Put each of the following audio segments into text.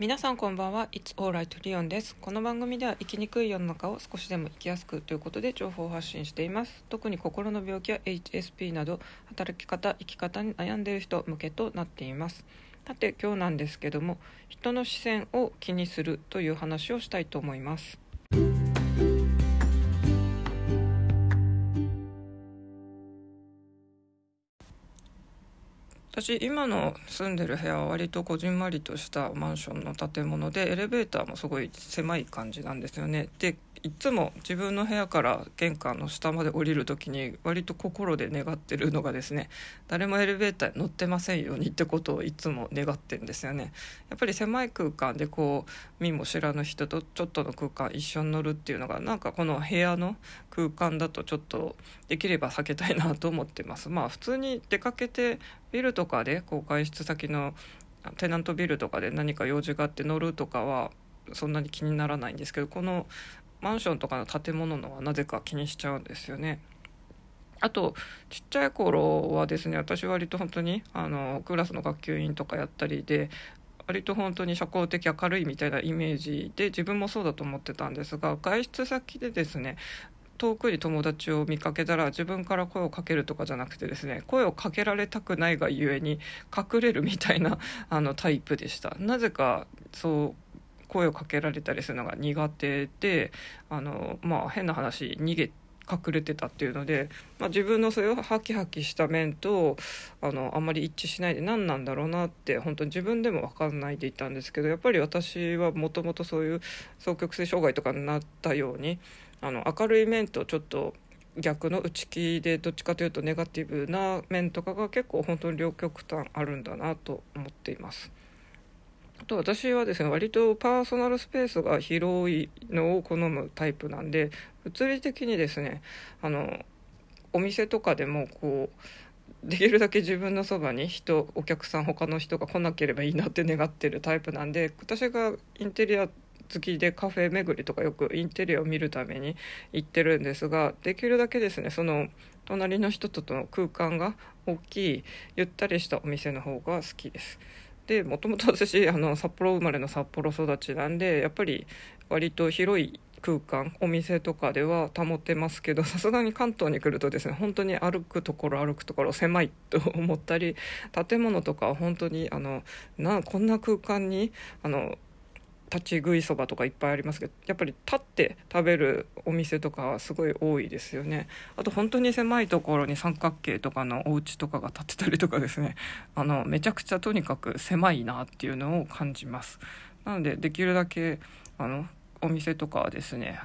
皆さんこんばんは。It's Alright リオンです。この番組では生きにくい世の中を少しでも生きやすくということで情報を発信しています。特に心の病気や HSP など働き方生き方に悩んでいる人向けとなっています。さて今日なんですけども人の視線を気にするという話をしたいと思います。私今の住んでる部屋は割とこじんまりとしたマンションの建物でエレベーターもすごい狭い感じなんですよね。でいつも自分の部屋から玄関の下まで降りる時に割と心で願ってるのがですね誰もエレベーターに乗ってませんようにってことをいつも願ってんですよね。やっぱり狭い空間でこう見も知らぬ人とちょっとの空間一緒に乗るっていうのがなんかこの部屋の空間だとちょっとできれば避けたいなと思ってます。まあ普通に出かけてビルとかでこう外出先のテナントビルとかで何か用事があって乗るとかはそんなに気にならないんですけどこのマンションとかの建物のはなぜか気にしちゃうんですよね。あとちっちゃい頃はですね私割と本当にあのクラスの学級委員とかやったりで割と本当に社交的明るいみたいなイメージで自分もそうだと思ってたんですが外出先でですね遠くに友達を見かけたら自分から声をかけるとかじゃなくてですね声をかけられたくないがゆえに隠れるみたいなあのタイプでしたなぜかそう声をかけられたりするのが苦手であの、まあ、変な話逃げ隠れてたっていうので、まあ、自分のそういうハキハキした面とあのあんまり一致しないで何なんだろうなって本当に自分でも分かんないでいたんですけどやっぱり私はもともとそういう双極性障害とかになったようにあの明るい面とちょっと逆の内気でどっちかというとネガティブな面とかが結構本当に両極端あるんだなと思っています。あと私はですね割とパーソナルスペースが広いのを好むタイプなんで物理的にですねあのお店とかでもこうできるだけ自分のそばに人お客さん他の人が来なければいいなって願ってるタイプなんで私がインテリア好きでカフェ巡りとかよくインテリアを見るために行ってるんですができるだけですねその隣の人との空間が大きいゆったりしたお店の方が好きです。でもともと私あの札幌生まれの札幌育ちなんでやっぱり割と広い空間お店とかでは保てますけど さすがに関東に来るとですね本当に歩くところ歩くところ狭いと思ったり建物とかは本当にあのなこんな空間にあの立ち食いそばとかいっぱいありますけどやっぱり立って食べるお店とかはすごい多いですよね。あと本当に狭いところに三角形とかのお家とかが建ってたりとかですね。あのめちゃくちゃとにかく狭いなっていうのを感じます。なのでできるだけあのお店とかはですね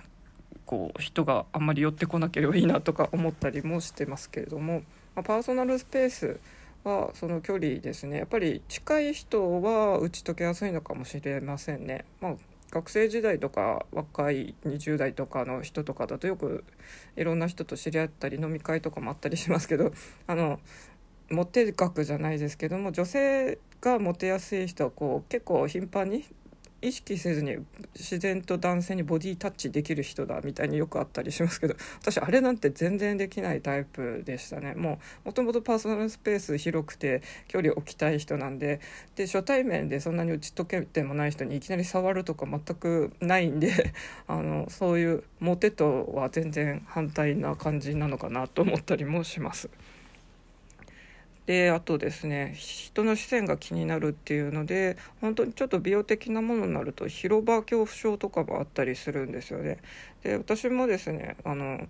こう人があんまり寄ってこなければいいなとか思ったりもしてますけれども、まあ、パーソナルスペースはその距離ですねやっぱり近い人は打ち解けやすいのかもしれませんね。まあ学生時代とか若い20代とかの人とかだとよくいろんな人と知り合ったり飲み会とかもあったりしますけど あのモテ学じゃないですけども女性がモテやすい人はこう結構頻繁に意識せずに自然と男性にボディタッチできる人だみたいによくあったりしますけど 私あれなんて全然できないタイプでしたねもうもともとパーソナルスペース広くて距離を置きたい人なんでで初対面でそんなに打ち解けてもない人にいきなり触るとか全くないんで あのそういうモテとは全然反対な感じなのかなと思ったりもします。であとですね人の視線が気になるっていうので本当にちょっと美容的なものになると広場恐怖症とかもあったりするんですよね。で私もですねあの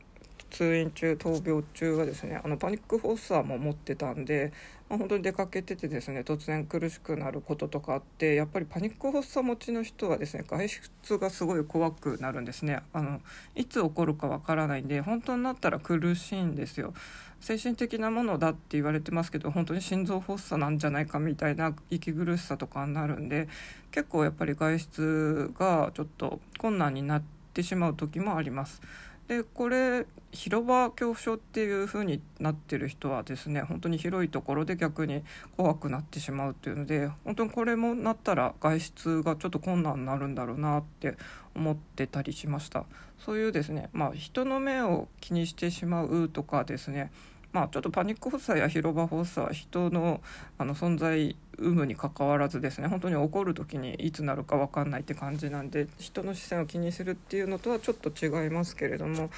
通院中闘病中はですねあのパニック発作も持ってたんで、まあ、本当に出かけててですね突然苦しくなることとかあってやっぱりパニック発作持ちの人はですね外出がすごい怖くなるんですねあのいつ起こるかわからないんで本当になったら苦しいんですよ精神的なものだって言われてますけど本当に心臓発作なんじゃないかみたいな息苦しさとかになるんで結構やっぱり外出がちょっと困難になってしまう時もあります。でこれ広場恐怖症っていう風になってる人はですね本当に広いところで逆に怖くなってしまうっていうので本当にこれもなったら外出がちょっと困難になるんだろうなって思ってたりしました。そういうですねまあ人の目を気にしてしまうとかですねまあ、ちょっとパニック発作や広場発作は人のあの存在有無にかかわらずですね本当に起こる時にいつなるか分かんないって感じなんで人の視線を気にするっていうのとはちょっと違いますけれども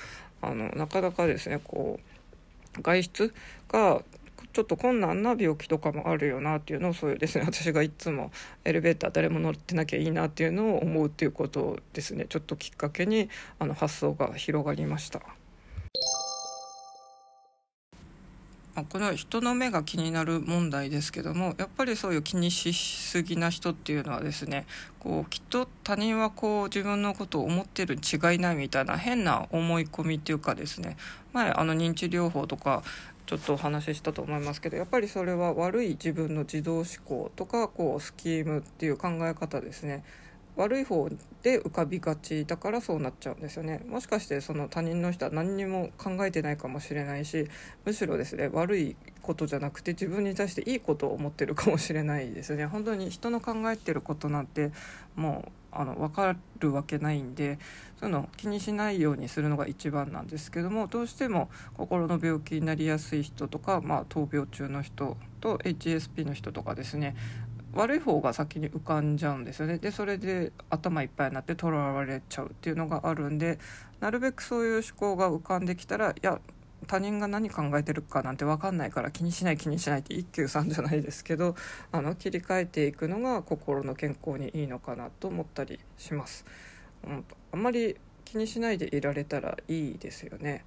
あのなかなかですねこう外出がちょっと困難な病気とかもあるよなっていうのをそういうですね 私がいつもエレベーター誰も乗ってなきゃいいなっていうのを思うっていうことをですねちょっときっかけにあの発想が広がりました。まこれは人の目が気になる問題ですけどもやっぱりそういう気にしすぎな人っていうのはですねこうきっと他人はこう自分のことを思ってるに違いないみたいな変な思い込みっていうかですね前あの認知療法とかちょっとお話ししたと思いますけどやっぱりそれは悪い自分の自動思考とかこうスキームっていう考え方ですね。悪い方で浮かびがちだからそうなっちゃうんですよね。もしかしてその他人の人は何にも考えてないかもしれないしむしろですね悪いことじゃなくて自分に対していいことを思ってるかもしれないですね。本当に人の考えてることなんてもうあの分かるわけないんでそういうの気にしないようにするのが一番なんですけどもどうしても心の病気になりやすい人とか、まあ、闘病中の人と HSP の人とかですね悪い方が先に浮かんじゃうんですよねでそれで頭いっぱいになってとらわれちゃうっていうのがあるんでなるべくそういう思考が浮かんできたらいや他人が何考えてるかなんて分かんないから気にしない気にしないって一休さんじゃないですけどあの切り替えていくのが心の健康にいいのかなと思ったりします。うん、あんまり気にしないでいられたらいいですよね。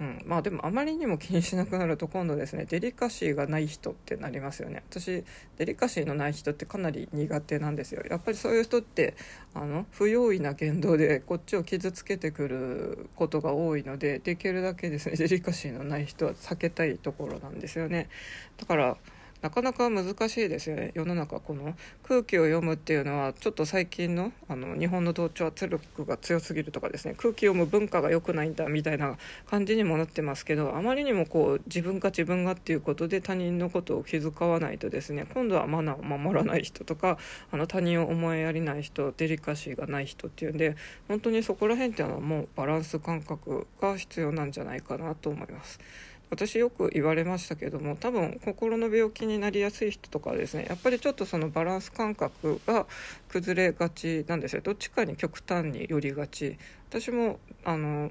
うん、まあでもあまりにも気にしなくなると今度ですねデリカシーがない人ってなりますよね。私デリカシーのない人ってかなり苦手なんですよ。やっぱりそういう人ってあの不用意な言動でこっちを傷つけてくることが多いのでできるだけですねデリカシーのない人は避けたいところなんですよね。だからなかなか難しいですよね世の中この空気を読むっていうのはちょっと最近のあの日本の同調圧力が強すぎるとかですね空気読む文化が良くないんだみたいな感じにもなってますけどあまりにもこう自分が自分がっていうことで他人のことを気遣わないとですね今度はマナーを守らない人とかあの他人を思いやりない人デリカシーがない人っていうんで本当にそこら辺っていうのはもうバランス感覚が必要なんじゃないかなと思います。私よく言われましたけども多分心の病気になりやすい人とかはですねやっぱりちょっとそのバランス感覚が崩れがちなんですよ。どっちかに極端に寄りがち。私もあの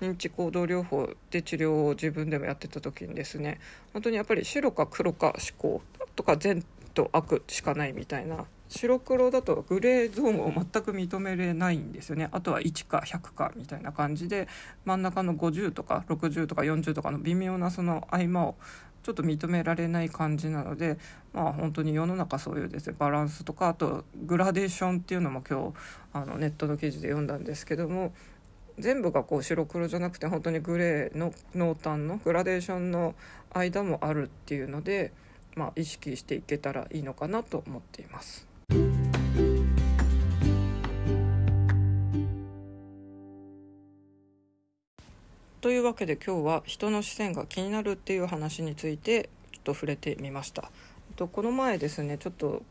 認知行動療法で治療を自分でもやってた時にですね本当にやっぱり白か黒か思考とか善と悪しかないみたいな白黒だとグレーゾーンを全く認めれないんですよねあとは1か100かみたいな感じで真ん中の50とか60とか40とかの微妙なその合間をちょっと認められない感じなのでまあ本当に世の中そういうですねバランスとかあとグラデーションっていうのも今日あのネットの記事で読んだんですけども全部がこう白黒じゃなくて本当にグレーの濃淡のグラデーションの間もあるっていうので、まあ、意識していけたらいいのかなと思っています。というわけで今日は人の視線が気になるっていう話についてちょっと触れてみました。とこの前ですねちょっと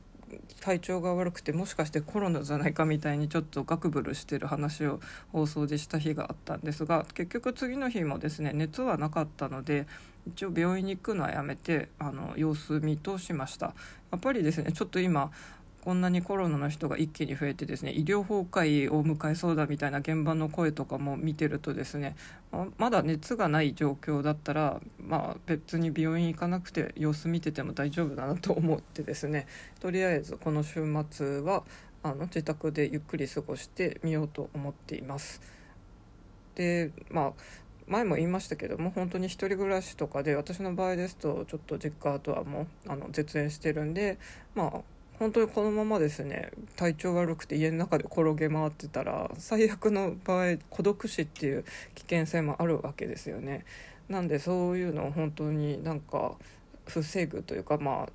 体調が悪くてもしかしてコロナじゃないかみたいにちょっとガクブルしてる話を放送でした日があったんですが結局次の日もですね熱はなかったので一応病院に行くのはやめてあの様子見としましたやっぱりですねちょっと今こんなにコロナの人が一気に増えてですね医療崩壊を迎えそうだみたいな現場の声とかも見てるとですねまだ熱がない状況だったら、まあ、別に病院行かなくて様子見てても大丈夫だなと思ってですねとりあえずこの週末はあの自宅でゆっくり過ごしてみようと思っています。でまあ前も言いましたけども本当に1人暮らしとかで私の場合ですとちょっと実家とはもうあの絶縁してるんでまあ本当にこのままですね体調悪くて家の中で転げ回ってたら最悪の場合孤独死っていう危険性もあるわけですよね。なんでそういうのを本当になんか防ぐというかまあ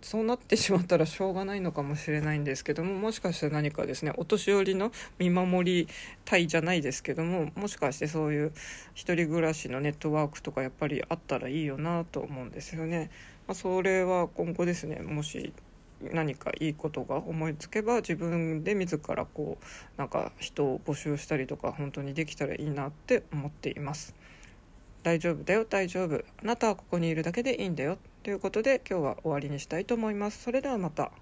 そうなってしまったらしょうがないのかもしれないんですけどももしかして何かですねお年寄りの見守り隊じゃないですけどももしかしてそういう一人暮らしのネットワークとかやっぱりあったらいいよなと思うんですよね。まあ、それは今後ですねもし何かいいことが思いつけば自分で自らこうなんか人を募集したりとか本当にできたらいいなって思っています。大丈夫だよ大丈夫。あなたはここにいるだけでいいんだよ。ということで今日は終わりにしたいと思います。それではまた。